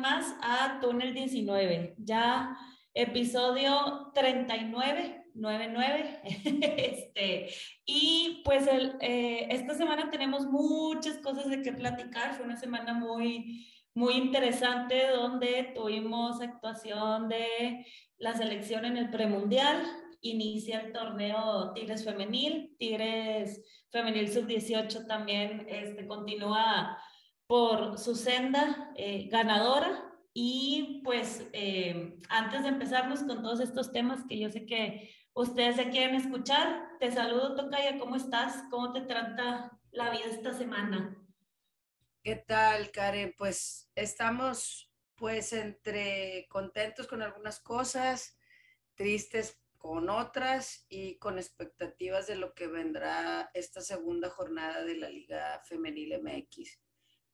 más a Túnel 19, ya episodio 39, 99. este, y pues el, eh, esta semana tenemos muchas cosas de qué platicar, fue una semana muy, muy interesante donde tuvimos actuación de la selección en el premundial, inicia el torneo Tigres Femenil, Tigres Femenil Sub-18 también este, continúa por su senda eh, ganadora. Y pues eh, antes de empezarnos con todos estos temas que yo sé que ustedes se quieren escuchar, te saludo Tocaya, ¿cómo estás? ¿Cómo te trata la vida esta semana? ¿Qué tal, Karen? Pues estamos pues entre contentos con algunas cosas, tristes con otras y con expectativas de lo que vendrá esta segunda jornada de la Liga Femenil MX.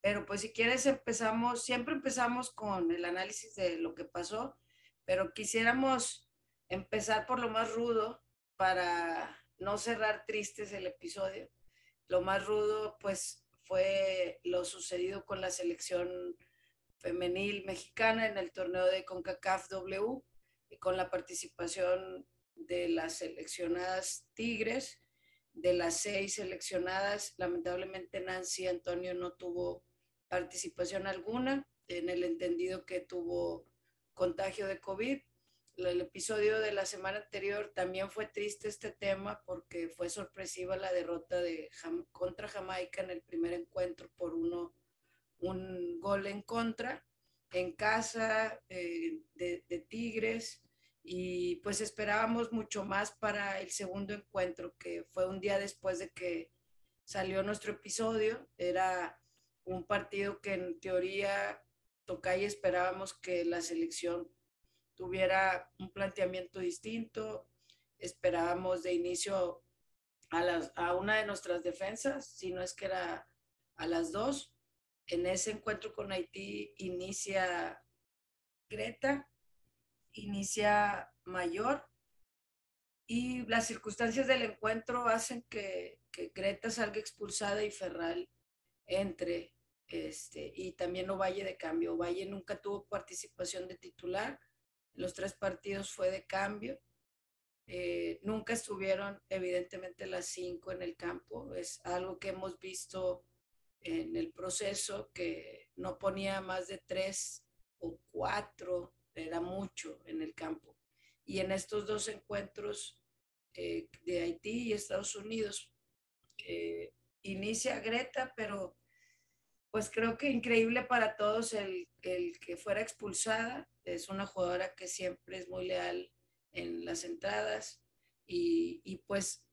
Pero pues si quieres empezamos, siempre empezamos con el análisis de lo que pasó, pero quisiéramos empezar por lo más rudo para no cerrar tristes el episodio. Lo más rudo pues fue lo sucedido con la selección femenil mexicana en el torneo de CONCACAF W y con la participación de las seleccionadas Tigres, de las seis seleccionadas, lamentablemente Nancy Antonio no tuvo participación alguna, en el entendido que tuvo contagio de COVID. El episodio de la semana anterior también fue triste este tema porque fue sorpresiva la derrota de contra Jamaica en el primer encuentro por uno, un gol en contra en casa eh, de, de Tigres y pues esperábamos mucho más para el segundo encuentro que fue un día después de que salió nuestro episodio. Era un partido que en teoría Tocay esperábamos que la selección tuviera un planteamiento distinto, esperábamos de inicio a, las, a una de nuestras defensas, si no es que era a las dos. En ese encuentro con Haití inicia Greta, inicia Mayor y las circunstancias del encuentro hacen que, que Greta salga expulsada y Ferral entre este, y también Ovalle de cambio. Ovalle nunca tuvo participación de titular, los tres partidos fue de cambio. Eh, nunca estuvieron, evidentemente, las cinco en el campo. Es algo que hemos visto en el proceso, que no ponía más de tres o cuatro, era mucho en el campo. Y en estos dos encuentros eh, de Haití y Estados Unidos, eh, inicia Greta, pero pues creo que increíble para todos el, que fuera expulsada. Es una jugadora que siempre es muy leal en las entradas y, pues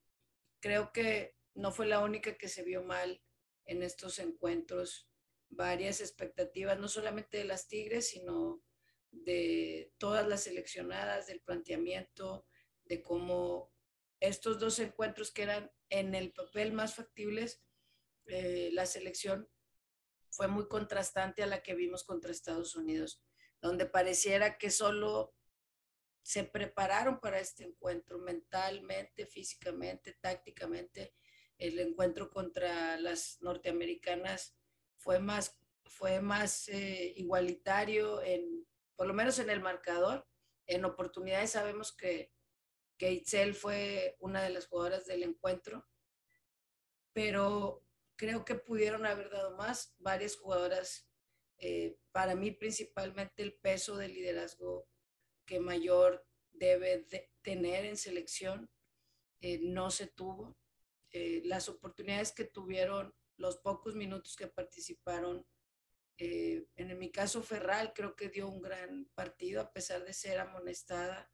creo que no fue la única que se vio mal en estos encuentros. Varias expectativas, no solamente de las Tigres, sino de todas las seleccionadas, del planteamiento, de cómo estos dos encuentros que eran en el papel más factibles, eh, la selección fue muy contrastante a la que vimos contra Estados Unidos, donde pareciera que solo se prepararon para este encuentro mentalmente, físicamente, tácticamente. El encuentro contra las norteamericanas fue más, fue más eh, igualitario, en, por lo menos en el marcador. En oportunidades sabemos que, que Itzel fue una de las jugadoras del encuentro, pero creo que pudieron haber dado más. Varias jugadoras, eh, para mí principalmente el peso de liderazgo que mayor debe tener en selección eh, no se tuvo. Eh, las oportunidades que tuvieron, los pocos minutos que participaron, en mi caso Ferral creo que dio un gran partido a pesar de ser amonestada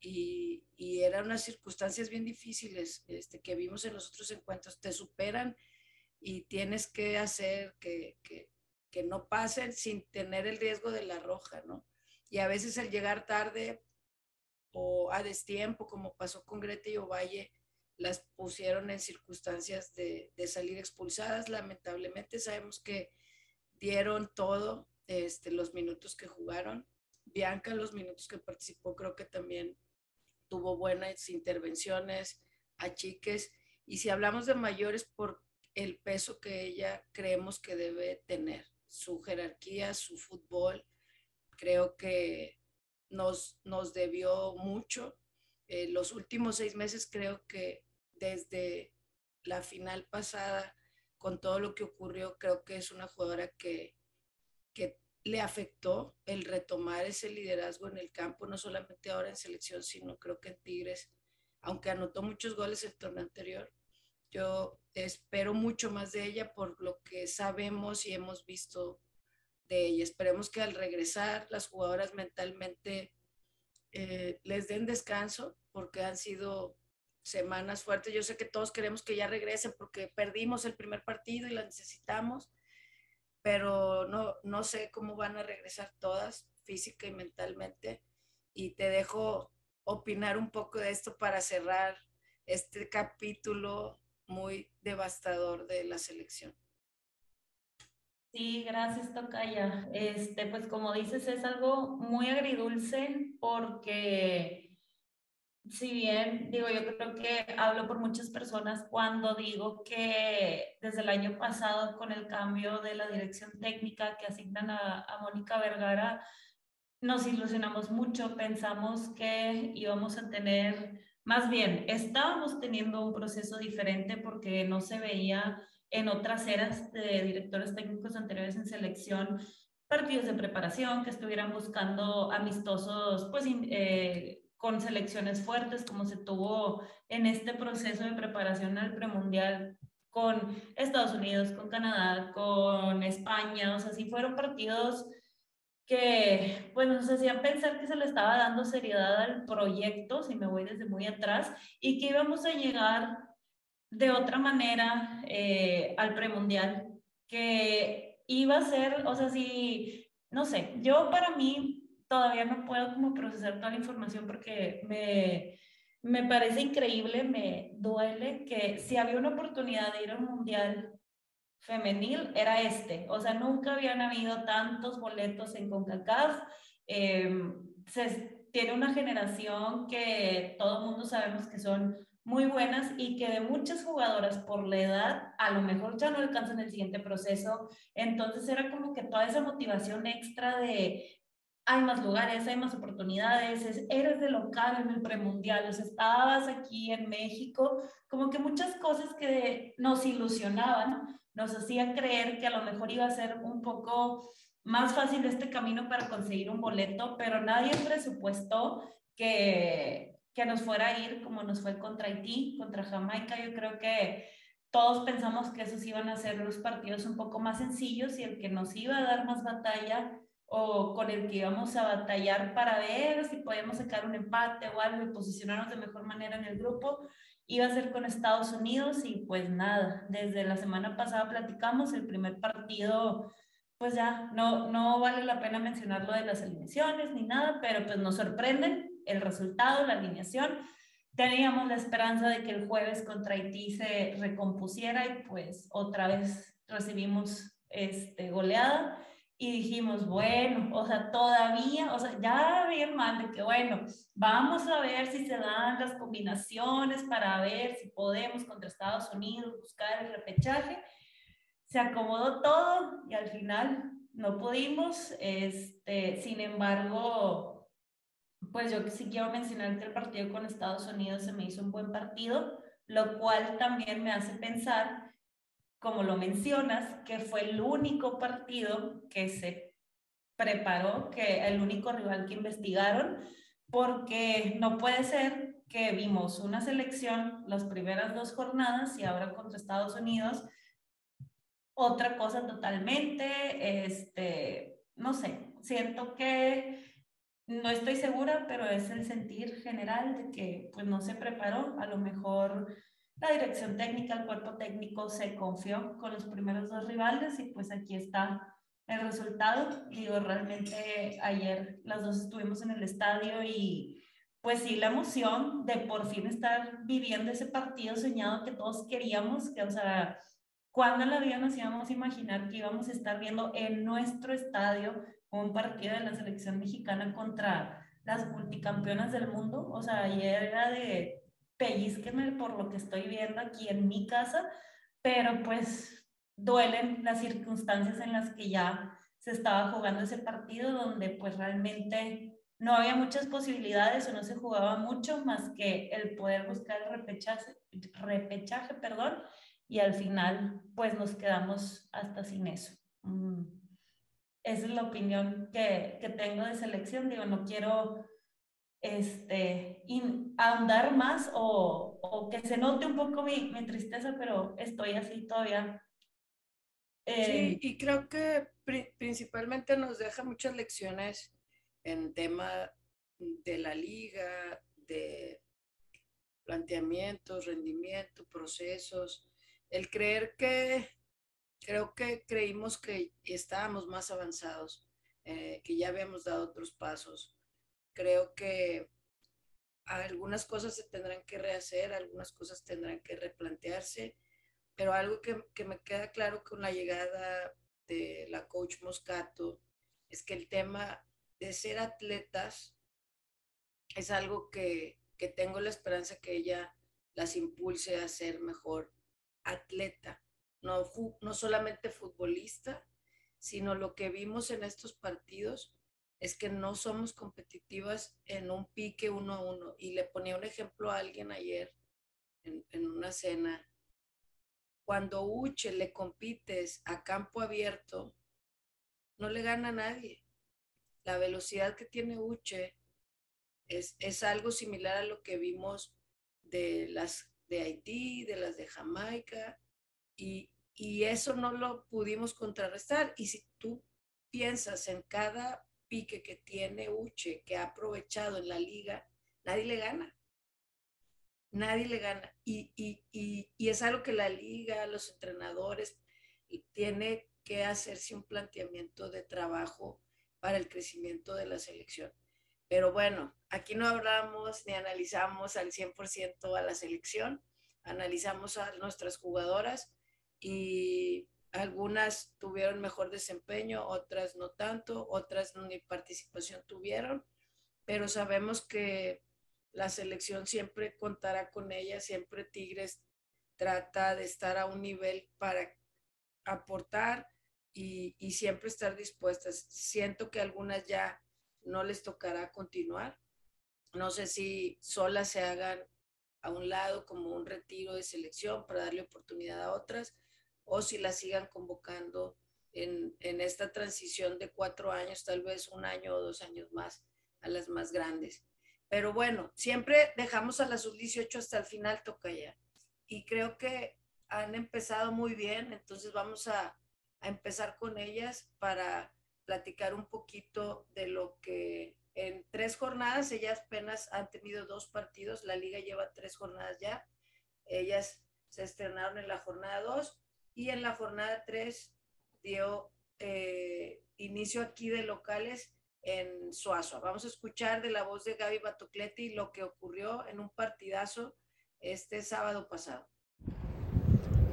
y, y eran unas circunstancias bien difíciles este, que vimos en los otros encuentros. Te superan y tienes que hacer que, que, que, no pasen sin tener el riesgo de la roja, ¿no? Y a veces el llegar tarde o a destiempo, como pasó con Greta y Ovalle, las pusieron en circunstancias de, de salir expulsadas. Lamentablemente sabemos que dieron todo este, los minutos que jugaron. Bianca, los minutos que participó, creo que también tuvo buenas intervenciones, a chiques. Y si hablamos de mayores, por el peso que ella creemos que debe tener. su jerarquía, su fútbol. Creo que nos, nos debió mucho. Eh, los últimos seis meses creo que desde la final pasada, con todo lo que ocurrió, creo que es una jugadora que, que le afectó el retomar ese liderazgo en el campo, no solamente ahora en selección, sino creo que en Tigres, aunque anotó muchos goles el torneo anterior. Yo espero mucho más de ella por lo que sabemos y hemos visto de ella. Esperemos que al regresar las jugadoras mentalmente eh, les den descanso porque han sido semanas fuertes. Yo sé que todos queremos que ya regresen porque perdimos el primer partido y la necesitamos pero no, no sé cómo van a regresar todas física y mentalmente. Y te dejo opinar un poco de esto para cerrar este capítulo muy devastador de la selección. Sí, gracias, Tocaya. Este, pues como dices, es algo muy agridulce porque si bien digo, yo creo que hablo por muchas personas cuando digo que desde el año pasado con el cambio de la dirección técnica que asignan a, a Mónica Vergara, nos ilusionamos mucho, pensamos que íbamos a tener, más bien, estábamos teniendo un proceso diferente porque no se veía en otras eras de directores técnicos anteriores en selección partidos de preparación que estuvieran buscando amistosos, pues eh, con selecciones fuertes como se tuvo en este proceso de preparación al premundial con Estados Unidos, con Canadá, con España, o sea, sí fueron partidos que pues nos hacían pensar que se le estaba dando seriedad al proyecto, si me voy desde muy atrás, y que íbamos a llegar de otra manera eh, al premundial, que iba a ser, o sea, si, no sé, yo para mí todavía no puedo como procesar toda la información porque me, me parece increíble, me duele que si había una oportunidad de ir a un mundial femenil, era este. O sea, nunca habían habido tantos boletos en CONCACAF. Em, se, tiene una generación que todo el mundo sabemos que son muy buenas y que de muchas jugadoras por la edad a lo mejor ya no alcanzan el siguiente proceso. Entonces era como que toda esa motivación extra de hay más lugares, hay más oportunidades, eres de local en el premundial, o sea, estabas aquí en México, como que muchas cosas que nos ilusionaban, nos hacían creer que a lo mejor iba a ser un poco más fácil este camino para conseguir un boleto, pero nadie presupuestó que, que nos fuera a ir como nos fue contra Haití, contra Jamaica. Yo creo que todos pensamos que esos iban a ser los partidos un poco más sencillos y el que nos iba a dar más batalla o con el que íbamos a batallar para ver si podíamos sacar un empate o algo y posicionarnos de mejor manera en el grupo, iba a ser con Estados Unidos y pues nada, desde la semana pasada platicamos, el primer partido, pues ya, no, no vale la pena mencionar lo de las alineaciones ni nada, pero pues nos sorprenden el resultado, la alineación. Teníamos la esperanza de que el jueves contra Haití se recompusiera y pues otra vez recibimos este, goleada y dijimos, bueno, o sea, todavía, o sea, ya bien mal de que, bueno, vamos a ver si se dan las combinaciones para ver si podemos contra Estados Unidos buscar el repechaje. Se acomodó todo y al final no pudimos. Este, sin embargo, pues yo sí quiero mencionar que el partido con Estados Unidos se me hizo un buen partido, lo cual también me hace pensar como lo mencionas, que fue el único partido que se preparó, que el único rival que investigaron, porque no puede ser que vimos una selección las primeras dos jornadas y ahora contra Estados Unidos otra cosa totalmente, este, no sé, siento que no estoy segura, pero es el sentir general de que pues no se preparó, a lo mejor la dirección técnica, el cuerpo técnico se confió con los primeros dos rivales y pues aquí está el resultado. Digo, realmente ayer las dos estuvimos en el estadio y pues sí, la emoción de por fin estar viviendo ese partido soñado que todos queríamos, que o sea, cuando en la vida nos íbamos a imaginar que íbamos a estar viendo en nuestro estadio un partido de la selección mexicana contra las multicampeonas del mundo? O sea, ayer era de pellizquenme por lo que estoy viendo aquí en mi casa, pero pues duelen las circunstancias en las que ya se estaba jugando ese partido, donde pues realmente no había muchas posibilidades o no se jugaba mucho más que el poder buscar el repechaje, repechaje perdón, y al final pues nos quedamos hasta sin eso. Mm. Esa es la opinión que, que tengo de selección. Digo, no quiero este, ahondar más o, o, que se note un poco mi, mi tristeza, pero estoy así todavía. Eh, sí, y creo que principalmente nos deja muchas lecciones en tema de la liga, de planteamientos, rendimiento, procesos, el creer que, creo que creímos que estábamos más avanzados, eh, que ya habíamos dado otros pasos Creo que algunas cosas se tendrán que rehacer, algunas cosas tendrán que replantearse, pero algo que, me queda claro con la llegada de la coach Moscato es que el tema de ser atletas es algo que, que tengo la esperanza que ella las impulse a ser mejor atleta, no, no solamente futbolista, sino lo que vimos en estos partidos es que no somos competitivas en un pique uno a uno. Y le ponía un ejemplo a alguien ayer en, una cena. Cuando Uche le compites a campo abierto, no le gana a nadie. La velocidad que tiene Uche es, es algo similar a lo que vimos de las de Haití, de las de Jamaica, y, y eso no lo pudimos contrarrestar. Y si tú piensas en cada pique que tiene Uche, que ha aprovechado en la liga, nadie le gana. Nadie le gana. Y, y, es algo que la liga, los entrenadores, tiene que hacerse un planteamiento de trabajo para el crecimiento de la selección. Pero bueno, aquí no hablamos ni analizamos al 100% a la selección, analizamos a nuestras jugadoras y algunas tuvieron mejor desempeño, otras no tanto, otras ni participación tuvieron, pero sabemos que la selección siempre contará con ella, siempre Tigres trata de estar a un nivel para aportar y, y siempre estar dispuestas. Siento que algunas ya no les tocará continuar. No sé si solas se hagan a un lado como un retiro de selección para darle oportunidad a otras o si la sigan convocando en, esta transición de cuatro años, tal vez un año o dos años más a las más grandes. Pero bueno, siempre dejamos a la sub-18 hasta el final, toca ya. Y creo que han empezado muy bien, entonces vamos a, a empezar con ellas para platicar un poquito de lo que en tres jornadas, ellas apenas han tenido dos partidos, la liga lleva tres jornadas ya, ellas se estrenaron en la jornada dos y en la jornada 3 dio eh, inicio aquí de locales en Suazo. Vamos a escuchar de la voz de Gaby Batocletti lo que ocurrió en un partidazo este sábado pasado.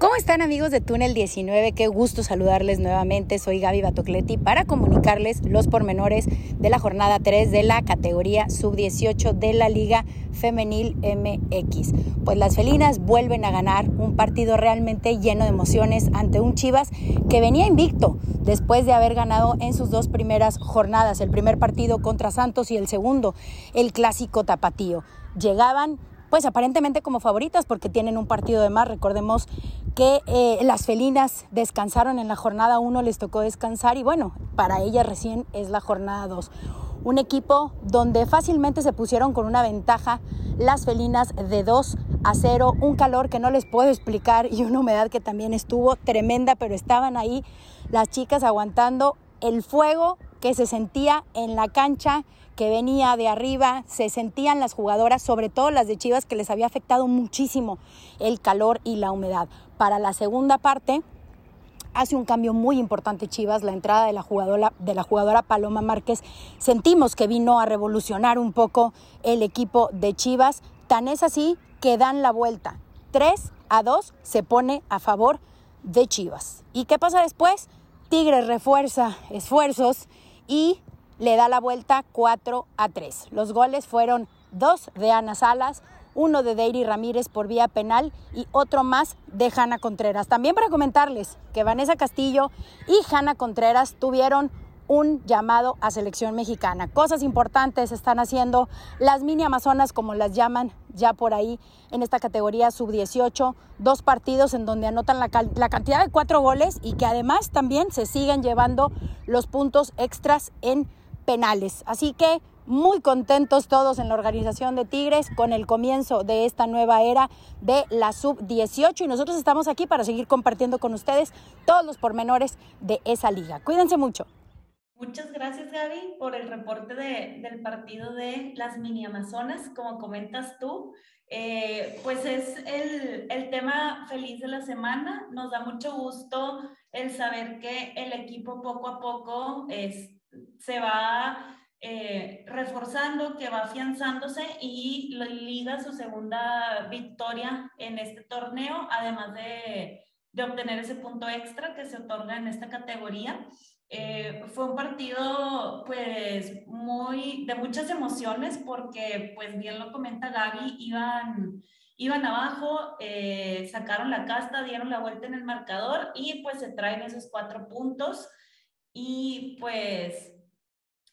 ¿Cómo están amigos de Túnel 19? Qué gusto saludarles nuevamente. Soy Gaby Batocletti para comunicarles los pormenores de la jornada 3 de la categoría sub-18 de la Liga Femenil MX. Pues las felinas vuelven a ganar un partido realmente lleno de emociones ante un Chivas que venía invicto después de haber ganado en sus dos primeras jornadas, el primer partido contra Santos y el segundo, el clásico tapatío. Llegaban pues aparentemente como favoritas porque tienen un partido de más. Recordemos que eh, las felinas descansaron en la jornada 1, les tocó descansar y bueno, para ellas recién es la jornada 2. Un equipo donde fácilmente se pusieron con una ventaja las felinas de 2 a 0, un calor que no les puedo explicar y una humedad que también estuvo tremenda, pero estaban ahí las chicas aguantando el fuego que se sentía en la cancha, que venía de arriba, se sentían las jugadoras, sobre todo las de Chivas, que les había afectado muchísimo el calor y la humedad. Para la segunda parte, hace un cambio muy importante Chivas, la entrada de la jugadora, de la jugadora Paloma Márquez. Sentimos que vino a revolucionar un poco el equipo de Chivas. Tan es así que dan la vuelta. 3 a 2 se pone a favor de Chivas. ¿Y qué pasa después? Tigres refuerza esfuerzos y le da la vuelta 4 a 3. Los goles fueron dos de Ana Salas, uno de Deiri Ramírez por vía penal y otro más de Hanna Contreras. También para comentarles que Vanessa Castillo y Hanna Contreras tuvieron un llamado a selección mexicana. Cosas importantes están haciendo las mini amazonas, como las llaman ya por ahí en esta categoría sub-18, dos partidos en donde anotan la, la, cantidad de cuatro goles y que además también se siguen llevando los puntos extras en penales. Así que muy contentos todos en la organización de Tigres con el comienzo de esta nueva era de la sub-18 y nosotros estamos aquí para seguir compartiendo con ustedes todos los pormenores de esa liga. Cuídense mucho. Muchas gracias, Gaby, por el reporte de, del partido de las mini Amazonas. Como comentas tú, eh, pues es el, el, tema feliz de la semana. Nos da mucho gusto el saber que el equipo poco a poco es, se va eh, reforzando, que va afianzándose y liga su segunda victoria en este torneo, además de, de obtener ese punto extra que se otorga en esta categoría. Eh, fue un partido pues muy de muchas emociones porque pues bien lo comenta Gaby, iban, iban abajo, eh, sacaron la casta, dieron la vuelta en el marcador y pues se traen esos cuatro puntos y pues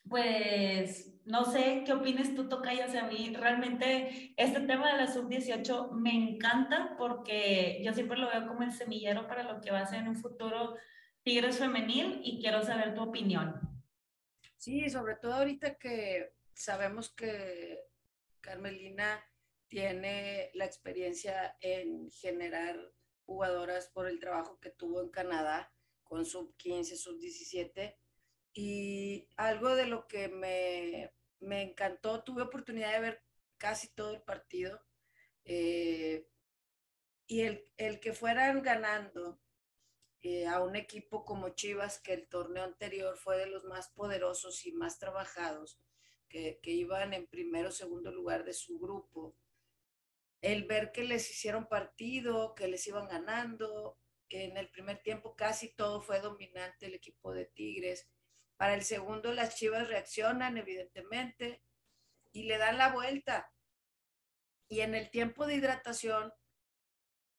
pues no sé qué opinas tú, Tocayas, a mí realmente este tema de la sub-18 me encanta porque yo siempre lo veo como el semillero para lo que va a ser en un futuro Tigres Femenil y quiero saber tu opinión. Sí, sobre todo ahorita que sabemos que Carmelina tiene la experiencia en generar jugadoras por el trabajo que tuvo en Canadá con sub 15, sub 17. Y algo de lo que me, me encantó, tuve oportunidad de ver casi todo el partido. Eh, y el, el, que fueran ganando eh, a un equipo como Chivas, que el torneo anterior fue de los más poderosos y más trabajados, que, que iban en primero o segundo lugar de su grupo. El ver que les hicieron partido, que les iban ganando, en el primer tiempo casi todo fue dominante el equipo de Tigres. Para el segundo las Chivas reaccionan, evidentemente, y le dan la vuelta. Y en el tiempo de hidratación,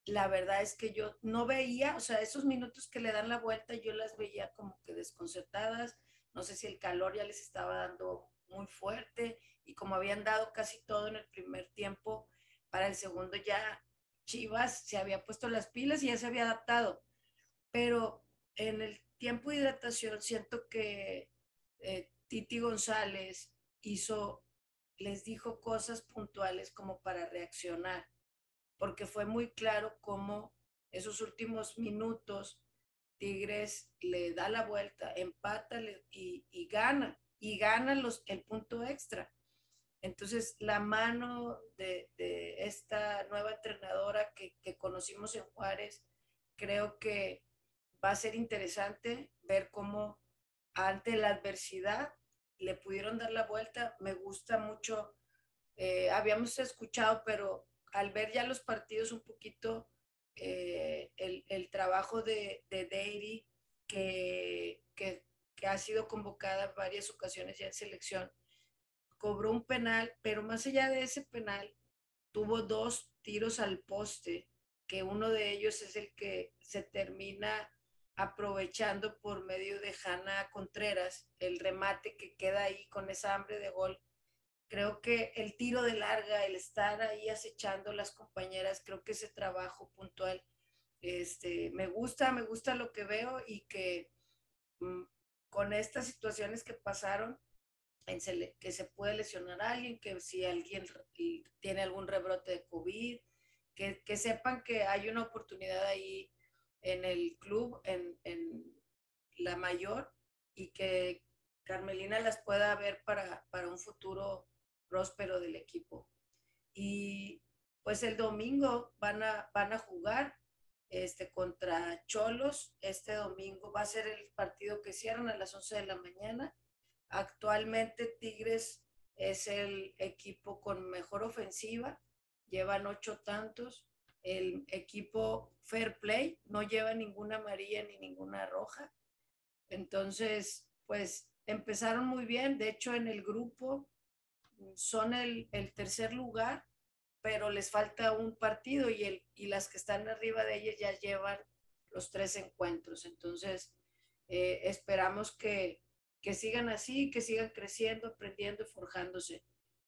la verdad es que yo no veía, o sea, esos minutos que le dan la vuelta, yo las veía como que desconcertadas. No sé si el calor ya les estaba dando muy fuerte y como habían dado casi todo en el primer tiempo, para el segundo ya Chivas se había puesto las pilas y ya se había adaptado. Pero en el tiempo de hidratación siento que eh, Titi González hizo, les dijo cosas puntuales como para reaccionar porque fue muy claro cómo esos últimos minutos Tigres le da la vuelta, empata y, y gana, y gana los, el punto extra. Entonces, la mano de, de esta nueva entrenadora que, que, conocimos en Juárez, creo que va a ser interesante ver cómo ante la adversidad le pudieron dar la vuelta. Me gusta mucho, eh, habíamos escuchado, pero al ver ya los partidos un poquito, eh, el, el, trabajo de, de Deiry, que, que, que, ha sido convocada en varias ocasiones ya en selección, cobró un penal, pero más allá de ese penal, tuvo dos tiros al poste, que uno de ellos es el que se termina aprovechando por medio de Hanna Contreras, el remate que queda ahí con esa hambre de gol. Creo que el tiro de larga, el estar ahí acechando las compañeras, creo que ese trabajo puntual, este, me gusta, me gusta lo que veo y que mm, con estas situaciones que pasaron, en se, que se puede lesionar a alguien, que si alguien tiene algún rebrote de COVID, que, que, sepan que hay una oportunidad ahí en el club, en, en la mayor, y que Carmelina las pueda ver para, para un futuro próspero del equipo. Y pues el domingo van a, van a jugar este, contra Cholos. Este domingo va a ser el partido que cierran a las 11 de la mañana. Actualmente Tigres es el equipo con mejor ofensiva, llevan ocho tantos. El equipo Fair Play no lleva ninguna amarilla ni ninguna roja. Entonces, pues empezaron muy bien. De hecho, en el grupo son el, tercer lugar pero les falta un partido y, el, y las que están arriba de ellas ya llevan los tres encuentros. Entonces, eh, esperamos que, que sigan así, que sigan creciendo, aprendiendo, forjándose.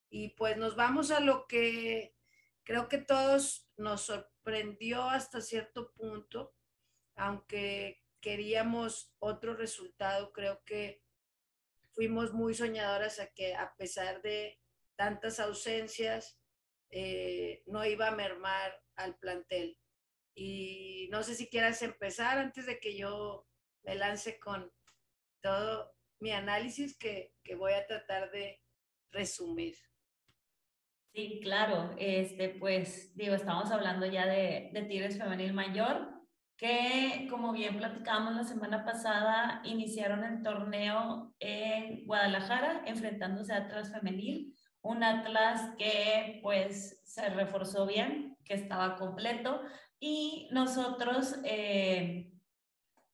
Y pues nos vamos a lo que creo que todos nos sorprendió hasta cierto punto, aunque queríamos otro resultado, creo que fuimos muy soñadoras a que a pesar de tantas ausencias, eh, no iba a mermar al plantel. Y no sé si quieras empezar antes de que yo me lance con todo mi análisis que, que voy a tratar de resumir. Sí, claro. Este, pues, digo, estamos hablando ya de, de Tigres Femenil Mayor, que como bien platicamos la semana pasada, iniciaron el torneo en Guadalajara, enfrentándose a Atlas Femenil, un Atlas que pues se reforzó bien, que estaba completo, y nosotros eh,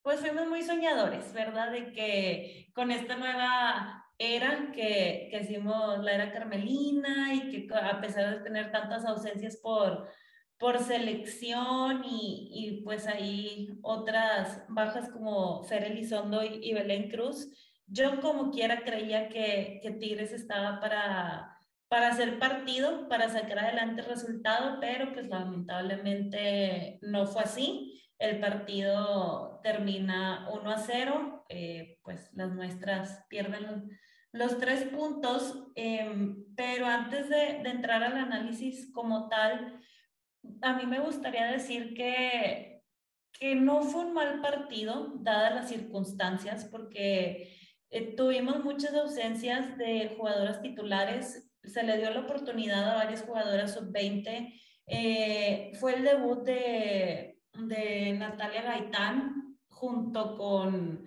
pues fuimos muy soñadores, ¿verdad? De que con esta nueva era que, que hicimos la era carmelina y que a pesar de tener tantas ausencias por, por selección y, y pues ahí otras bajas como Fer Elizondo y, y, Belén Cruz, yo como quiera creía que, que Tigres estaba para, para hacer partido, para sacar adelante el resultado, pero pues lamentablemente no fue así. El partido termina 1 a 0, eh, pues las nuestras pierden los tres puntos, em, pero antes de, entrar al análisis como tal, a mí me gustaría decir que, que no fue un mal partido, dadas las circunstancias, porque eh, tuvimos muchas ausencias de jugadoras titulares, se le dio la oportunidad a varias jugadoras sub-20, eh, fue el debut de, de Natalia Gaitán junto con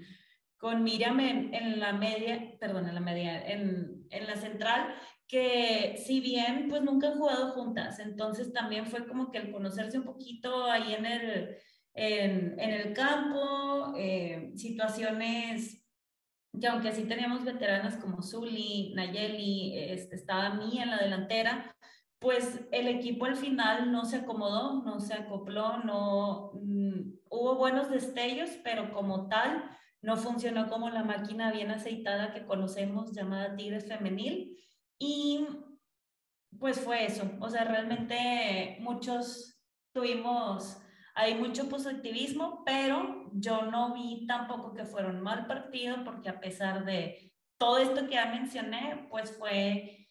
con Miriam en, la media, perdón, en la media, en, en, la central, que si bien pues nunca han jugado juntas, entonces también fue como que el conocerse un poquito ahí en el, en, en el campo, eh, situaciones que aunque sí teníamos veteranas como Zuli, Nayeli, este, estaba Mía en la delantera, pues el equipo al final no se acomodó, no se acopló, no mm, hubo buenos destellos, pero como tal, no funcionó como la máquina bien aceitada que conocemos llamada Tigres Femenil. Y pues fue eso, o sea, realmente muchos tuvimos hay mucho positivismo, pero yo no vi tampoco que fueron mal partido porque a pesar de todo esto que ya mencioné, pues fue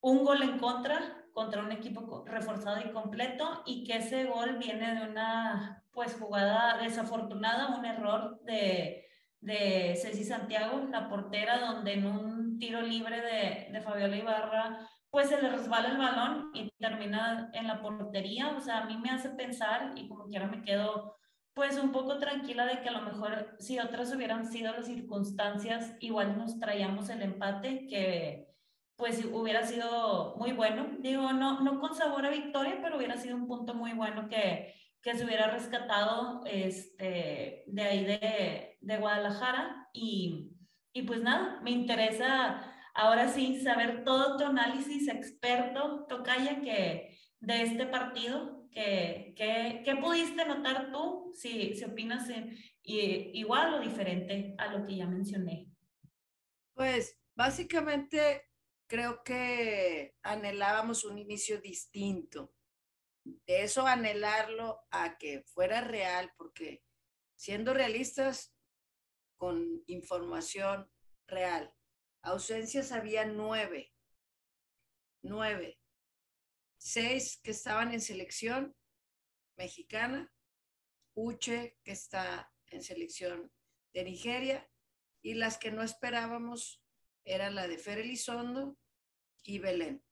un gol en contra contra un equipo reforzado y completo y que ese gol viene de una pues jugada desafortunada, un error de de Ceci Santiago, la portera, donde en un tiro libre de, de Fabiola Ibarra, pues se le resbala el balón y termina en la portería. O sea, a mí me hace pensar y como quiera me quedo pues un poco tranquila de que a lo mejor si otras hubieran sido las circunstancias, igual nos traíamos el empate que pues hubiera sido muy bueno. Digo, no, no con sabor a victoria, pero hubiera sido un punto muy bueno que, que se hubiera rescatado este, de ahí de, de Guadalajara. Y, y, pues nada, me interesa ahora sí saber todo tu análisis experto, Tocaya, que de este partido, que, que, que pudiste notar tú, si, si opinas igual o diferente a lo que ya mencioné. Pues básicamente creo que anhelábamos un inicio distinto. De eso anhelarlo a que fuera real, porque siendo realistas con información real, ausencias había nueve, nueve, seis que estaban en selección mexicana, Uche que está en selección de Nigeria y las que no esperábamos eran la de Fer Elizondo y Belén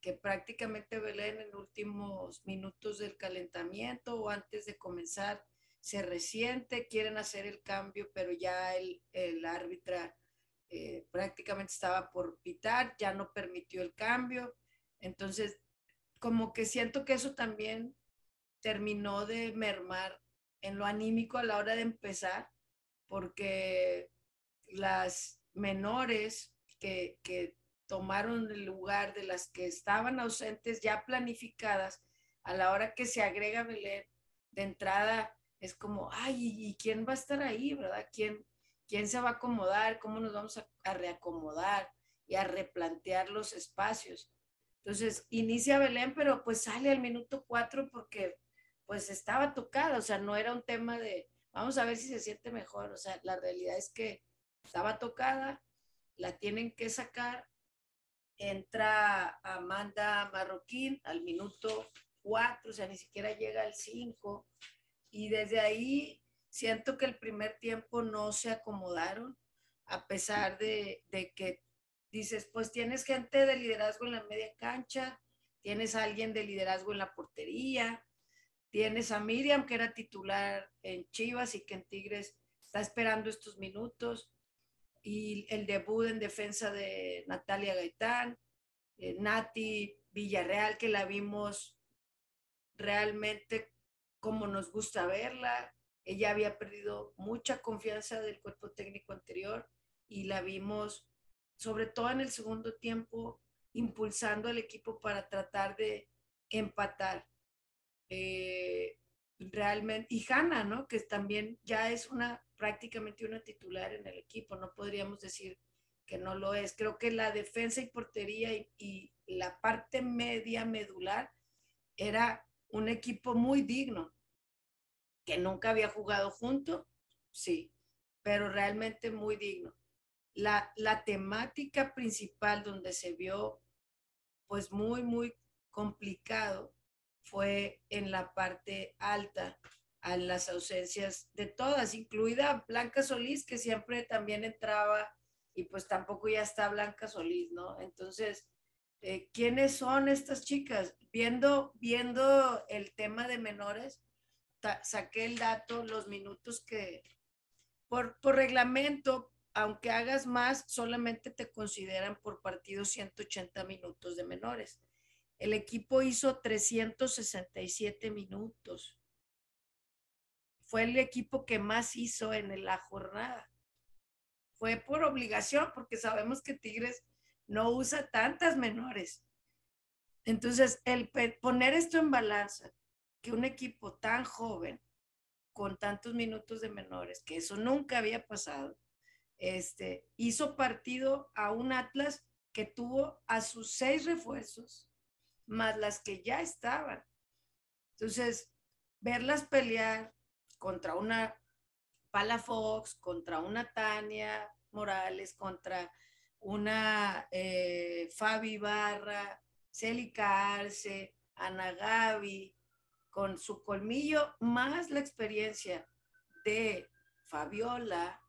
que prácticamente Belén en últimos minutos del calentamiento o antes de comenzar se resiente, quieren hacer el cambio, pero ya el, el árbitra eh, prácticamente estaba por pitar, ya no permitió el cambio. Entonces, como que siento que eso también terminó de mermar en lo anímico a la hora de empezar, porque las menores que, tomaron el lugar de las que estaban ausentes ya planificadas, a la hora que se agrega Belén, de entrada es como, ay, ¿y quién va a estar ahí, verdad? ¿Quién, quién se va a acomodar? ¿Cómo nos vamos a, a reacomodar y a replantear los espacios? Entonces, inicia Belén, pero pues sale al minuto cuatro porque pues estaba tocada, o sea, no era un tema de, vamos a ver si se siente mejor, o sea, la realidad es que estaba tocada, la tienen que sacar, entra Amanda Marroquín al minuto cuatro, o sea, ni siquiera llega al cinco, y desde ahí siento que el primer tiempo no se acomodaron, a pesar de, de que dices, pues tienes gente de liderazgo en la media cancha, tienes a alguien de liderazgo en la portería, tienes a Miriam, que era titular en Chivas y que en Tigres está esperando estos minutos, y el debut en defensa de Natalia Gaitán, eh, Nati Villarreal, que la vimos realmente como nos gusta verla. Ella había perdido mucha confianza del cuerpo técnico anterior y la vimos sobre todo en el segundo tiempo, impulsando al equipo para tratar de empatar. Eh, realmente, y Hanna, ¿no? Que también ya es una prácticamente una titular en el equipo, no podríamos decir que no lo es. Creo que la defensa y portería y, la parte media medular era un equipo muy digno, que nunca había jugado junto, sí, pero realmente muy digno la, temática principal donde se vio pues muy, muy complicado fue en la parte alta, a las ausencias de todas, incluida Blanca Solís, que siempre también entraba y pues tampoco ya está Blanca Solís, ¿no? Entonces, eh, ¿quiénes son estas chicas? Viendo, viendo el tema de menores, saqué el dato, los minutos que por, por reglamento aunque hagas más, solamente te consideran por partido 180 minutos de menores. El equipo hizo 367 minutos. Fue el equipo que más hizo en la jornada. Fue por obligación, porque sabemos que Tigres no usa tantas menores. Entonces, el poner esto en balanza, que un equipo tan joven, con tantos minutos de menores, que eso nunca había pasado, este, hizo partido a un Atlas que tuvo a sus seis refuerzos, más las que ya estaban. Entonces, verlas pelear contra una Pala Fox, contra una Tania Morales, contra una eh, Fabi Barra, Celica Arce, Ana Gaby, con su colmillo, más la experiencia de Fabiola,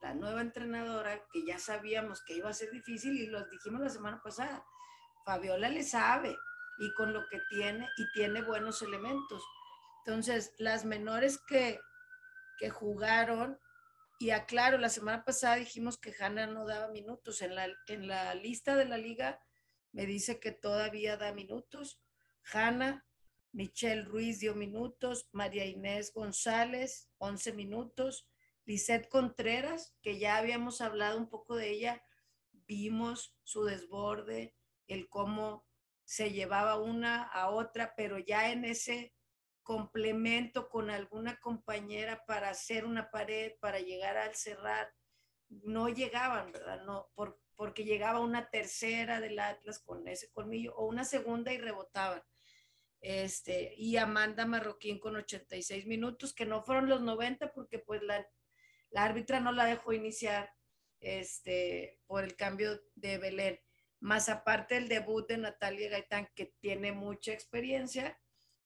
la nueva entrenadora, que ya sabíamos que iba a ser difícil y lo dijimos la semana pasada, Fabiola le sabe y con lo que tiene y tiene buenos elementos. Entonces, las menores que, que jugaron, y aclaro, la semana pasada dijimos que Hanna no daba minutos. En la, en la lista de la liga me dice que todavía da minutos. Hanna, Michelle Ruiz dio minutos, María Inés González, 11 minutos, Lisette Contreras, que ya habíamos hablado un poco de ella, vimos su desborde, el cómo se llevaba una a otra, pero ya en ese complemento con alguna compañera para hacer una pared, para llegar al cerrar, no llegaban, ¿verdad? No, por, porque llegaba una tercera del Atlas con ese colmillo o una segunda y rebotaban. Este, y Amanda Marroquín con 86 minutos, que no fueron los 90 porque pues la la árbitra no la dejó iniciar este, por el cambio de Belén. Más aparte el debut de Natalia Gaitán, que tiene mucha experiencia,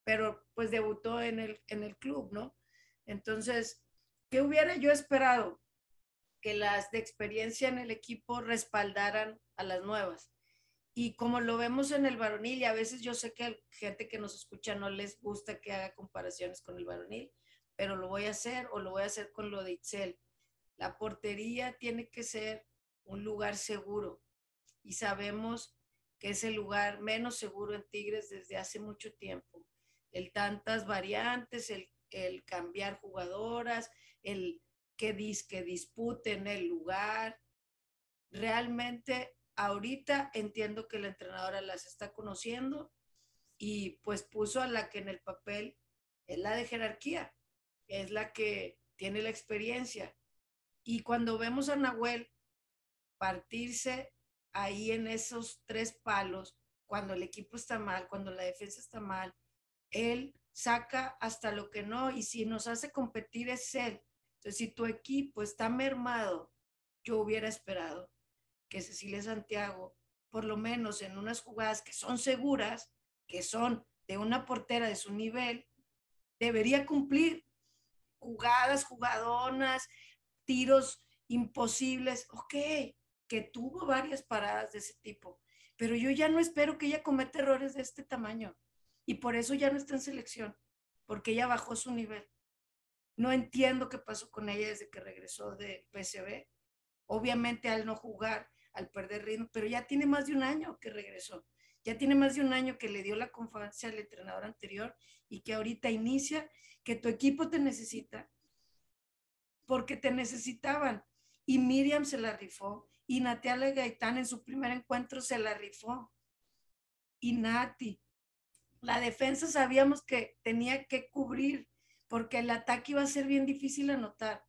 pero pues debutó en el, en el club, ¿no? Entonces, ¿qué hubiera yo esperado? Que las de experiencia en el equipo respaldaran a las nuevas. Y como lo vemos en el varonil, y a veces yo sé que gente que nos escucha no les gusta que haga comparaciones con el varonil, pero lo voy a hacer o lo voy a hacer con lo de Itzel. La portería tiene que ser un lugar seguro y sabemos que es el lugar menos seguro en Tigres desde hace mucho tiempo. El tantas variantes, el, el cambiar jugadoras, el que, dis, que disputen el lugar. Realmente ahorita entiendo que la entrenadora las está conociendo y pues puso a la que en el papel es la de jerarquía, es la que tiene la experiencia. Y cuando vemos a Nahuel partirse ahí en esos tres palos, cuando el equipo está mal, cuando la defensa está mal, él saca hasta lo que no y si nos hace competir es él. Entonces, si tu equipo está mermado, yo hubiera esperado que Cecilia Santiago, por lo menos en unas jugadas que son seguras, que son de una portera de su nivel, debería cumplir jugadas, jugadonas, tiros imposibles. Ok, que tuvo varias paradas de ese tipo, pero yo ya no espero que ella cometa errores de este tamaño y por eso ya no está en selección, porque ella bajó su nivel. No entiendo qué pasó con ella desde que regresó de PSV. Obviamente al no jugar, al perder ritmo, pero ya tiene más de un año que regresó. Ya tiene más de un año que le dio la confianza al entrenador anterior y que ahorita inicia, que tu equipo te necesita, porque te necesitaban. Y Miriam se la rifó, y Natalia Gaitán en su primer encuentro se la rifó. Y Nati. La defensa sabíamos que tenía que cubrir, porque el ataque iba a ser bien difícil anotar.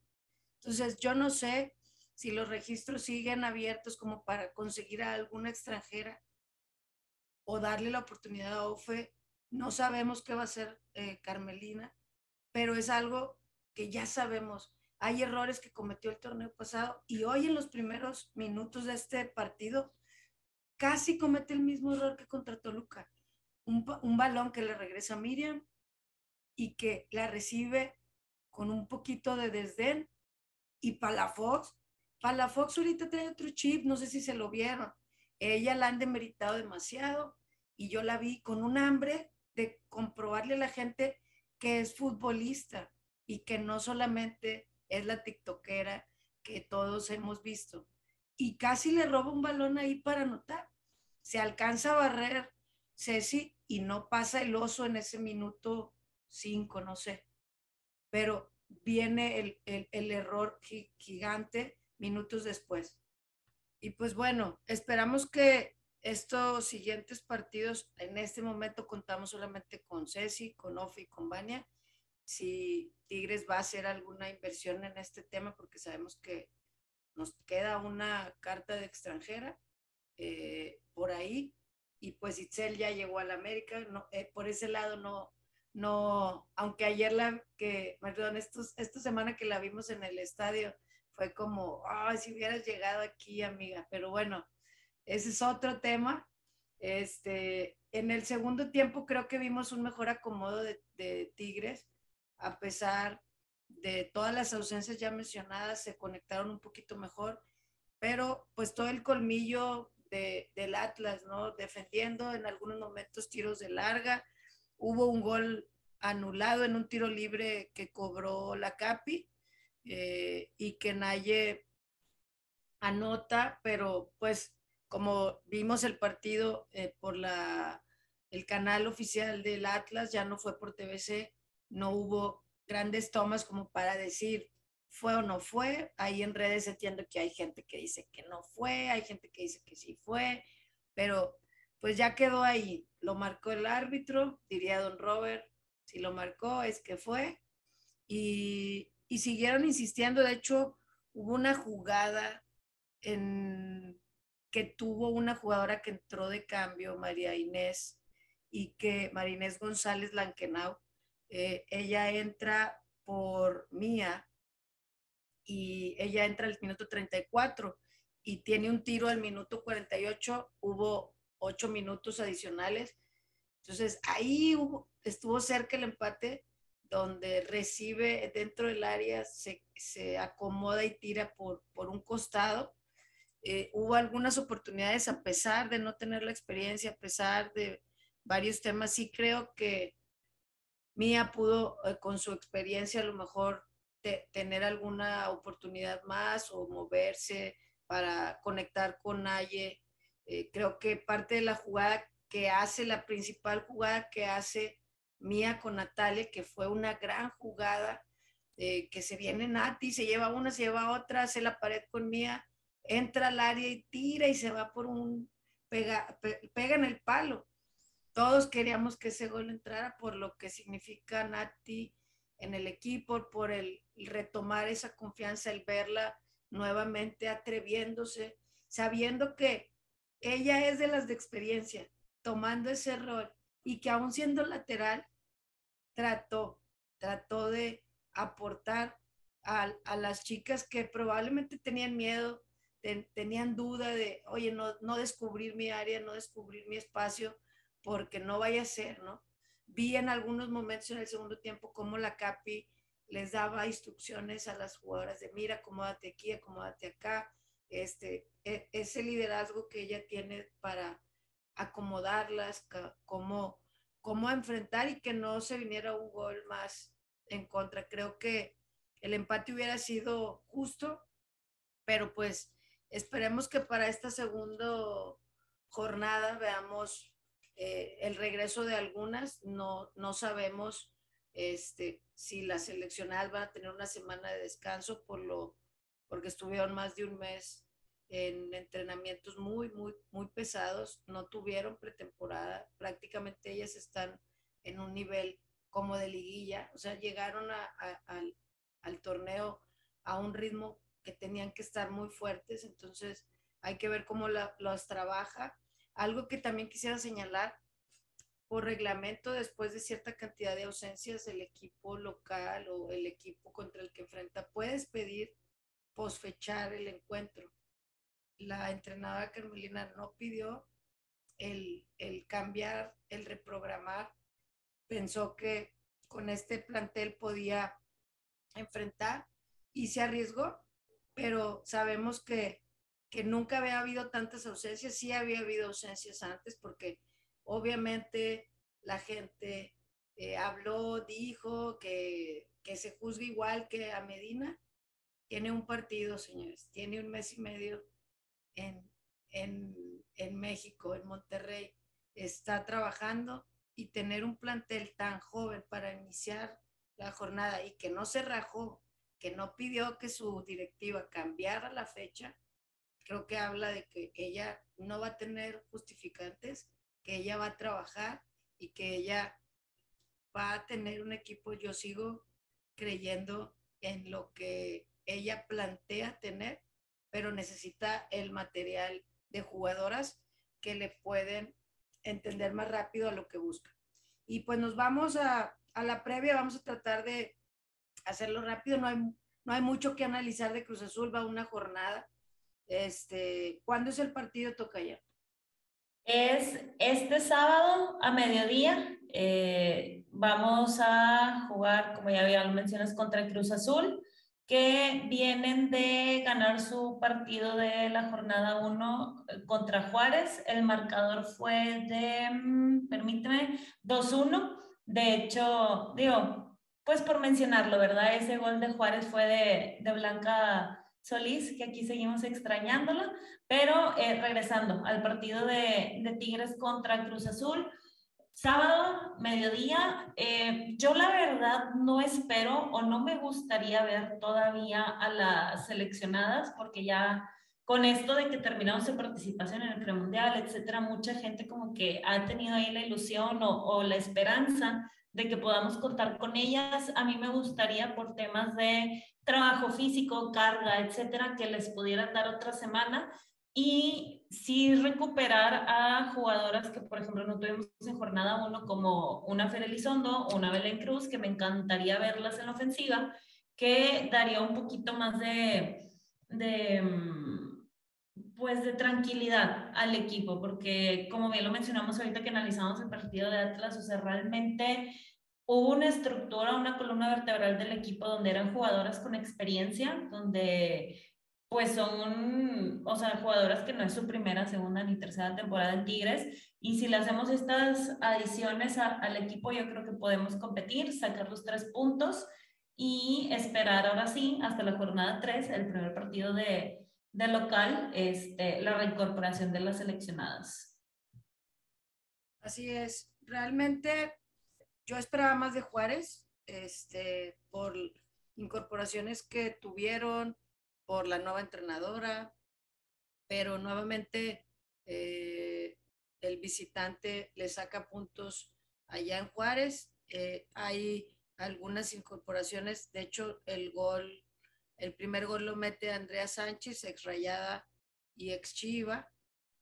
Entonces, yo no sé si los registros siguen abiertos como para conseguir a alguna extranjera o darle la oportunidad a OFE. No sabemos qué va a hacer eh, Carmelina, pero es algo que ya sabemos. Hay errores que cometió el torneo pasado y hoy en los primeros minutos de este partido casi comete el mismo error que contra Toluca. Un, un balón que le regresa a Miriam y que la recibe con un poquito de desdén y Palafox Palafox ahorita trae otro chip, no sé si se lo vieron. Ella la han demeritado demasiado y yo la vi con un hambre de comprobarle a la gente que es futbolista y que no solamente es la tiktokera que todos hemos visto. Y casi le roba un balón ahí para anotar. Se alcanza a barrer Ceci y no pasa el oso en ese minuto cinco, no sé. Pero viene el, el, el error gigante minutos después. Y pues bueno, esperamos que estos siguientes partidos, en este momento contamos solamente con Ceci, con Ofi con Bania. Si Tigres va a hacer alguna inversión en este tema, porque sabemos que nos queda una carta de extranjera eh, por ahí. Y pues Itzel ya llegó a la América, no, eh, por ese lado no, no, aunque ayer la que, perdón, estos, esta semana que la vimos en el estadio, fue como, ay, si hubieras llegado aquí, amiga, pero bueno, ese es otro tema. Este, en el segundo tiempo creo que vimos un mejor acomodo de, Tigres, a pesar de todas las ausencias ya mencionadas, se conectaron un poquito mejor, pero pues todo el colmillo de, del Atlas, ¿no? Defendiendo en algunos momentos tiros de larga. Hubo un gol anulado en un tiro libre que cobró la Capi, eh, y que Naye anota, pero pues como vimos el partido eh, por la, el canal oficial del Atlas, ya no fue por TVC, no hubo grandes tomas como para decir fue o no fue. Ahí en redes entiendo que hay gente que dice que no fue, hay gente que dice que sí fue, pero pues ya quedó ahí. Lo marcó el árbitro, diría don Robert, si lo marcó es que fue. Y, y siguieron insistiendo. De hecho, hubo una jugada en que tuvo una jugadora que entró de cambio, María Inés, y que María Inés González Lankenau, eh, ella entra por Mía y ella entra al minuto 34 y tiene un tiro al minuto 48, hubo ocho minutos adicionales. Entonces ahí estuvo cerca el empate donde recibe dentro del área, se, se acomoda y tira por, por un costado. Eh, hubo algunas oportunidades a pesar de no tener la experiencia, a pesar de varios temas. Sí creo que Mía pudo eh, con su experiencia a lo mejor tener alguna oportunidad más o moverse para conectar con Naye. Eh, creo que parte de la jugada que hace, la principal jugada que hace Mía con Natalia, que fue una gran jugada, eh, que se viene Nati, se lleva una, se lleva otra, hace la pared con Mía, entra al área y tira y se va por un, pega, pega en el palo. Todos queríamos que ese gol entrara por lo que significa Nati en el equipo, por el retomar esa confianza, el verla nuevamente atreviéndose, sabiendo que ella es de las de experiencia, tomando ese rol y que aún siendo lateral, trató, trató de aportar a, las chicas que probablemente tenían miedo, tenían duda de, oye, no, no descubrir mi área, no descubrir mi espacio, porque no vaya a ser, ¿no? Vi en algunos momentos en el segundo tiempo cómo la Capi les daba instrucciones a las jugadoras de, mira, acomódate aquí, acomódate acá, este, e, ese liderazgo que ella tiene para acomodarlas, cómo, cómo enfrentar y que no se viniera un gol más en contra. Creo que el empate hubiera sido justo, pero pues esperemos que para esta segunda jornada veamos eh, el regreso de algunas. No, no sabemos este, si las seleccionadas van a tener una semana de descanso por lo, porque estuvieron más de un mes en entrenamientos muy, muy, muy pesados, no tuvieron pretemporada, prácticamente ellas están en un nivel como de liguilla, o sea, llegaron al, al torneo a un ritmo que tenían que estar muy fuertes, entonces hay que ver cómo la, los trabaja. Algo que también quisiera señalar, por reglamento, después de cierta cantidad de ausencias, el equipo local o el equipo contra el que enfrenta, puedes pedir posfechar el encuentro. La entrenadora Carmelina no pidió el, el cambiar, el reprogramar. Pensó que con este plantel podía enfrentar y se arriesgó, pero sabemos que, que nunca había habido tantas ausencias, sí había habido ausencias antes porque obviamente la gente eh, habló, dijo que, que se juzga igual que a Medina. Tiene un partido, señores, tiene un mes y medio en, en, en México, en Monterrey. Está trabajando y tener un plantel tan joven para iniciar la jornada y que no se rajó, que no pidió que su directiva cambiara la fecha, creo que habla de que ella no va a tener justificantes, que ella va a trabajar y que ella va a tener un equipo. Yo sigo creyendo en lo que ella plantea tener, pero necesita el material de jugadoras que le pueden entender más rápido a lo que busca. Y pues nos vamos a, a la previa, vamos a tratar de hacerlo rápido, no hay, no hay mucho que analizar de Cruz Azul, va una jornada. Este, ¿Cuándo es el partido Tocaya? Es este sábado a mediodía. Eh, vamos a jugar, como ya había mencionas, contra Cruz Azul, que vienen de ganar su partido de la jornada 1 eh, contra Juárez. El marcador fue de, mm, permíteme, 2-1. De hecho, digo, pues por mencionarlo, ¿verdad? Ese gol de Juárez fue de, de Blanca Solís, que aquí seguimos extrañándola, pero eh, regresando al partido de, Tigres contra Cruz Azul, sábado, mediodía, eh, yo la verdad no espero o no me gustaría ver todavía a las seleccionadas, porque ya con esto de que terminamos su participación en el premundial, etcétera, mucha gente como que ha tenido ahí la ilusión o la esperanza de que podamos contar con ellas. A mí me gustaría por temas de trabajo físico, carga, etcétera, que les pudieran dar otra semana y sí recuperar a jugadoras que, por ejemplo, no tuvimos en jornada uno, como una Fer Elizondo o una Belén Cruz, que me encantaría verlas en ofensiva, que daría un poquito más de, de mm, pues de tranquilidad al equipo, porque como bien lo mencionamos ahorita que analizamos el partido de Atlas, o sea, realmente hubo una estructura, una columna vertebral del equipo donde eran jugadoras con experiencia, donde pues son, o sea, jugadoras que no es su primera, segunda ni tercera temporada en Tigres. Y si le hacemos estas adiciones al equipo, yo creo que podemos competir, sacar los tres puntos y esperar ahora sí hasta la jornada 3, el primer partido de, de local, este, la reincorporación de las seleccionadas. Así es, realmente yo esperaba más de Juárez, este, por incorporaciones que tuvieron, por la nueva entrenadora, pero nuevamente eh, el visitante le saca puntos allá en Juárez. Eh, hay algunas incorporaciones, de hecho el gol, el primer gol lo mete Andrea Sánchez, ex Rayada y ex Chiva,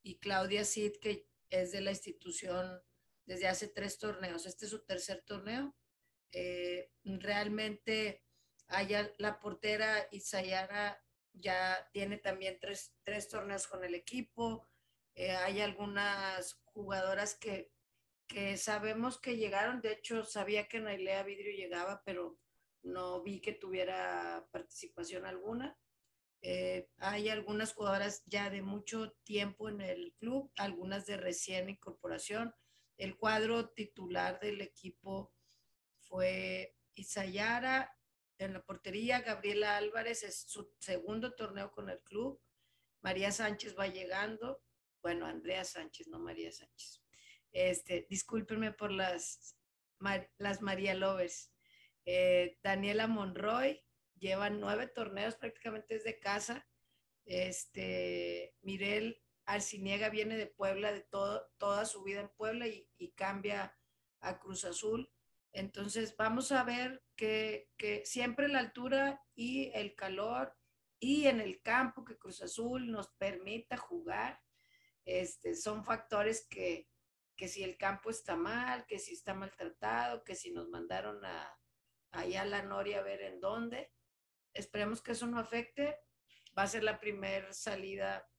y Claudia Cid, que es de la institución desde hace tres torneos. Este es su tercer torneo. Eh, realmente allá la portera Isayara ya tiene también tres, tres torneos con el equipo. Eh, hay algunas jugadoras que, que sabemos que llegaron. De hecho, sabía que Nailea Vidrio llegaba, pero no vi que tuviera participación alguna. Eh, hay algunas jugadoras ya de mucho tiempo en el club, algunas de recién incorporación. El cuadro titular del equipo fue Isayara en la portería, Gabriela Álvarez es su segundo torneo con el club, María Sánchez va llegando, bueno, Andrea Sánchez, no María Sánchez. Este, discúlpenme por las, las María Lovers. Eh, Daniela Monroy lleva nueve torneos prácticamente desde casa. Este, Mirel Arciniega viene de Puebla, de todo, toda su vida en Puebla y, y cambia a Cruz Azul. Entonces vamos a ver que, que, siempre la altura y el calor y en el campo que Cruz Azul nos permita jugar, este, son factores que, que si el campo está mal, que si está maltratado, que si nos mandaron a, allá la Noria a ver en dónde. Esperemos que eso no afecte. Va a ser la primera salida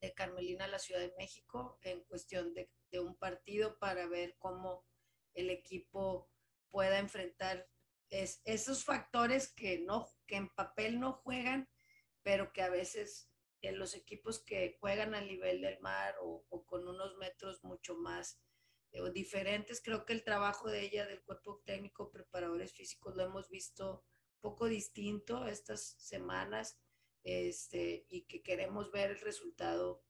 de Carmelina a la Ciudad de México en cuestión de, de un partido para ver cómo el equipo pueda enfrentar es, esos factores que, no, que en papel no juegan, pero que a veces en los equipos que juegan al nivel del mar o, con unos metros mucho más eh, diferentes, creo que el trabajo de ella, del cuerpo técnico, preparadores físicos, lo hemos visto poco distinto estas semanas este, y que queremos ver el resultado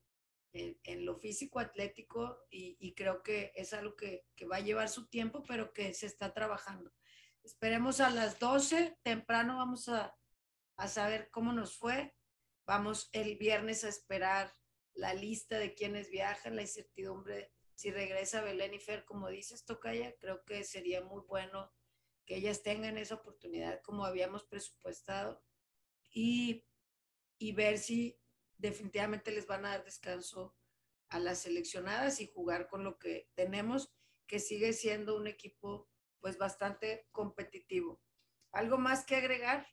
en, lo físico atlético y, creo que es algo que, va a llevar su tiempo, pero que se está trabajando. Esperemos a las 12, temprano vamos a, a saber cómo nos fue. Vamos el viernes a esperar la lista de quienes viajan, la incertidumbre si regresa Belén y Fer, como dices, Tocaya, creo que sería muy bueno que ellas tengan esa oportunidad como habíamos presupuestado y, y ver si definitivamente les van a dar descanso a las seleccionadas y jugar con lo que tenemos, que sigue siendo un equipo pues bastante competitivo. ¿Algo más que agregar?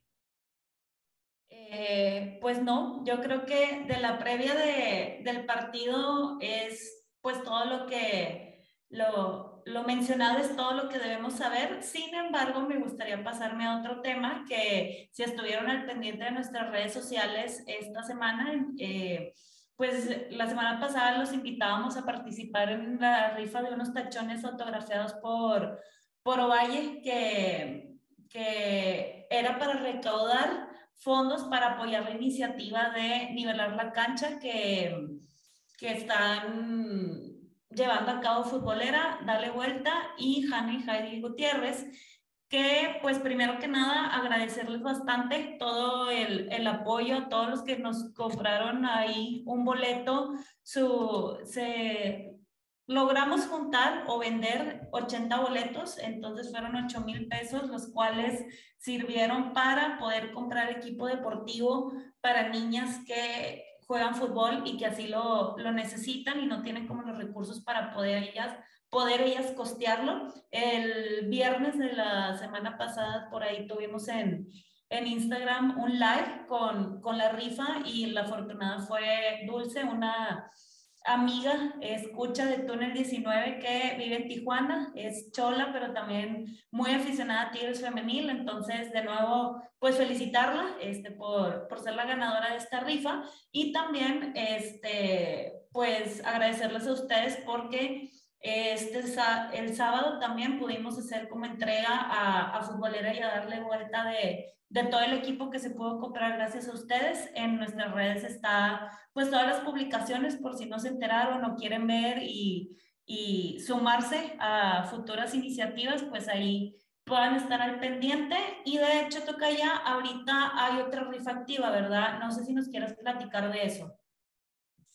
Eh, pues no, yo creo que de la previa de, del partido es pues todo lo que lo, lo mencionado es todo lo que debemos saber. Sin embargo, me gustaría pasarme a otro tema que si estuvieron al pendiente de nuestras redes sociales esta semana, eh, pues la semana pasada los invitábamos a participar en la rifa de unos tachones autografiados por, por Ovalle, que, que era para recaudar fondos para apoyar la iniciativa de nivelar la cancha que, que están llevando a cabo Futbolera, Dale Vuelta y Hanna y Heidi Gutiérrez, que pues primero que nada agradecerles bastante todo el, el apoyo, todos los que nos compraron ahí un boleto, su, se, logramos juntar o vender 80 boletos, entonces fueron 8 mil pesos, los cuales sirvieron para poder comprar equipo deportivo para niñas que juegan fútbol y que así lo, lo necesitan y no tienen como los recursos para poder ellas, poder ellas costearlo. El viernes de la semana pasada por ahí tuvimos en, en Instagram un live con, con la rifa y la afortunada fue Dulce, una amiga, escucha de Túnel 19 que vive en Tijuana, es chola, pero también muy aficionada a Tigres Femenil, entonces de nuevo, pues felicitarla este, por, por ser la ganadora de esta rifa y también, este, pues agradecerles a ustedes porque este, el sábado también pudimos hacer como entrega a, a Futbolera y a darle vuelta de, de todo el equipo que se pudo comprar gracias a ustedes. En nuestras redes está pues todas las publicaciones por si no se enteraron o quieren ver y, y sumarse a futuras iniciativas, pues ahí puedan estar al pendiente. Y de hecho, toca ya, ahorita hay otra rifa activa, ¿verdad? No sé si nos quieras platicar de eso.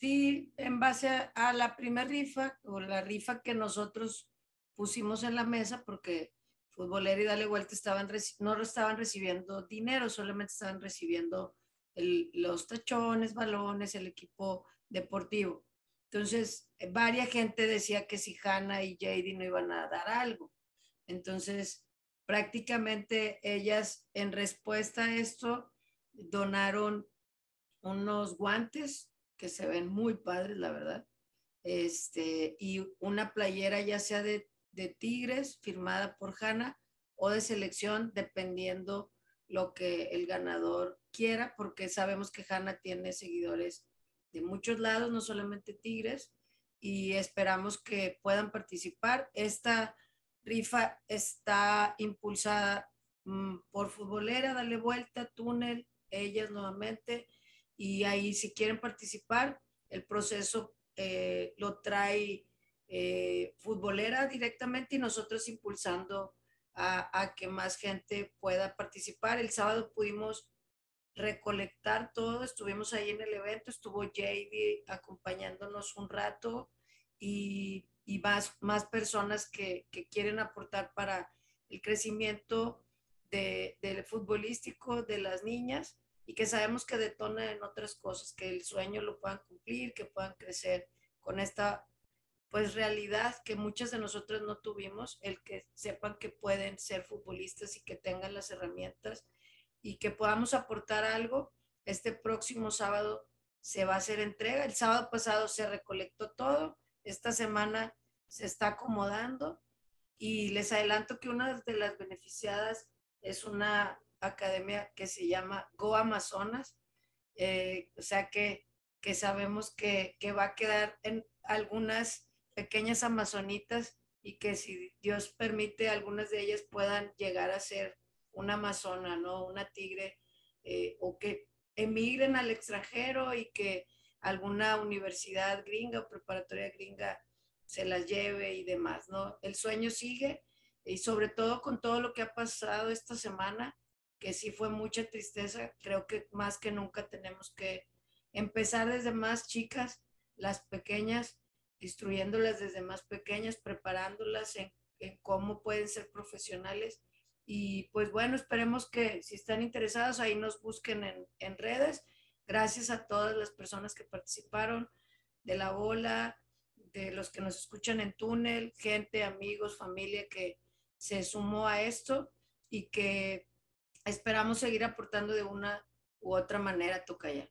Sí, en base a, la primera rifa o la rifa que nosotros pusimos en la mesa, porque Futbolera y Dale Vuelta estaban no estaban recibiendo dinero, solamente estaban recibiendo los tachones, balones, el equipo deportivo. Entonces, varias gente decía que si Hannah y JD no iban a dar algo. Entonces, prácticamente ellas en respuesta a esto donaron unos guantes que se ven muy padres, la verdad. Este, y una playera ya sea de, de Tigres firmada por Hanna o de selección, dependiendo lo que el ganador quiera, porque sabemos que Hanna tiene seguidores de muchos lados, no solamente Tigres, y esperamos que puedan participar. Esta rifa está impulsada mm, por Futbolera, Dale Vuelta, Túnel, ellas nuevamente, y ahí si quieren participar, el proceso eh, lo trae eh, Futbolera directamente y nosotros impulsando a, que más gente pueda participar. El sábado pudimos recolectar todo, estuvimos ahí en el evento, estuvo JD acompañándonos un rato y, y más, más personas que, que, quieren aportar para el crecimiento de, del futbolístico de las niñas y que sabemos que detona en otras cosas, que el sueño lo puedan cumplir, que puedan crecer con esta pues realidad que muchas de nosotros no tuvimos, el que sepan que pueden ser futbolistas y que tengan las herramientas y que podamos aportar algo. Este próximo sábado se va a hacer entrega. El sábado pasado se recolectó todo. Esta semana se está acomodando y les adelanto que una de las beneficiadas es una academia que se llama Go Amazonas. Eh, o sea que, que sabemos que, que va a quedar en algunas pequeñas amazonitas y que si Dios permite, algunas de ellas puedan llegar a ser una amazona, ¿no? Una tigre, eh, o que emigren al extranjero y que alguna universidad gringa o preparatoria gringa se las lleve y demás, ¿no? El sueño sigue y sobre todo con todo lo que ha pasado esta semana, que sí fue mucha tristeza, creo que más que nunca tenemos que empezar desde más chicas, las pequeñas, instruyéndolas desde más pequeñas, preparándolas en, cómo pueden ser profesionales y pues bueno, esperemos que si están interesados ahí nos busquen en, redes. Gracias a todas las personas que participaron de la bola, de los que nos escuchan en túnel, gente, amigos, familia que se sumó a esto y que esperamos seguir aportando de una u otra manera a ya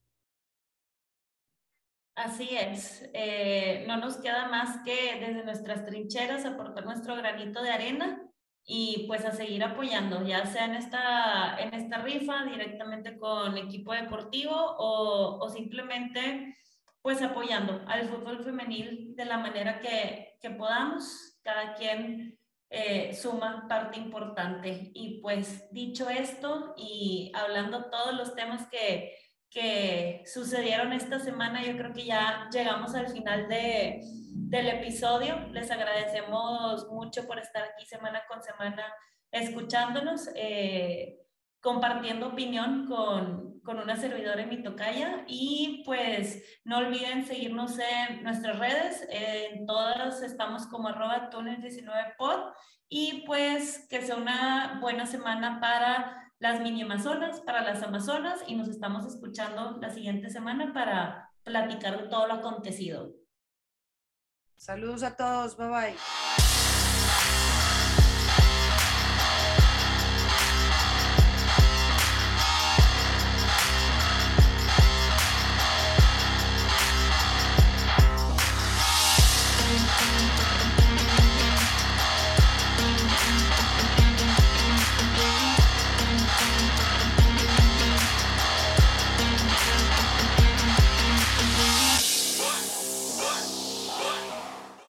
Así es, eh, no nos queda más que desde nuestras trincheras aportar nuestro granito de arena y pues a seguir apoyando, ya sea en esta, en esta rifa directamente con equipo deportivo o, o simplemente pues apoyando al fútbol femenil de la manera que, que podamos, cada quien eh, suma parte importante. Y pues dicho esto y hablando todos los temas que, que sucedieron esta semana, yo creo que ya llegamos al final de, del episodio. Les agradecemos mucho por estar aquí semana con semana escuchándonos, eh, compartiendo opinión con, con, una servidora en mi tocaya. Y pues no olviden seguirnos en nuestras redes, en todas estamos como arroba túnel19pod y pues que sea una buena semana para las mini amazonas, para las amazonas y nos estamos escuchando la siguiente semana para platicar de todo lo acontecido. Saludos a todos, bye bye.